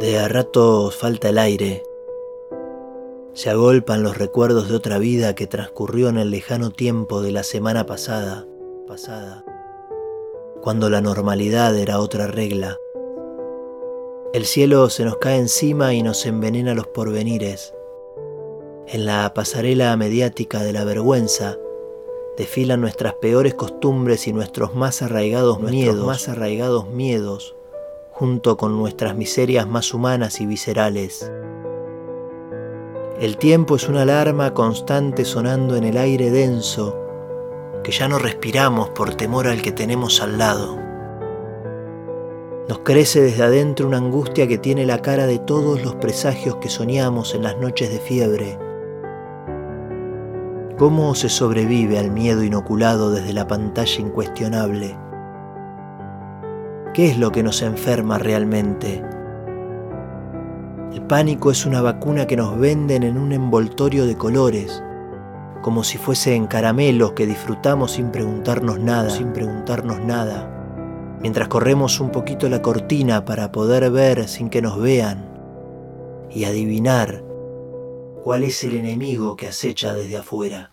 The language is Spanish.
De a ratos falta el aire. Se agolpan los recuerdos de otra vida que transcurrió en el lejano tiempo de la semana pasada, pasada, cuando la normalidad era otra regla. El cielo se nos cae encima y nos envenena los porvenires. En la pasarela mediática de la vergüenza desfilan nuestras peores costumbres y nuestros más arraigados miedos, más arraigados miedos junto con nuestras miserias más humanas y viscerales. El tiempo es una alarma constante sonando en el aire denso, que ya no respiramos por temor al que tenemos al lado. Nos crece desde adentro una angustia que tiene la cara de todos los presagios que soñamos en las noches de fiebre. ¿Cómo se sobrevive al miedo inoculado desde la pantalla incuestionable? ¿Qué es lo que nos enferma realmente? El pánico es una vacuna que nos venden en un envoltorio de colores, como si fuesen caramelos que disfrutamos sin preguntarnos nada, sin preguntarnos nada, mientras corremos un poquito la cortina para poder ver sin que nos vean y adivinar cuál es el enemigo que acecha desde afuera.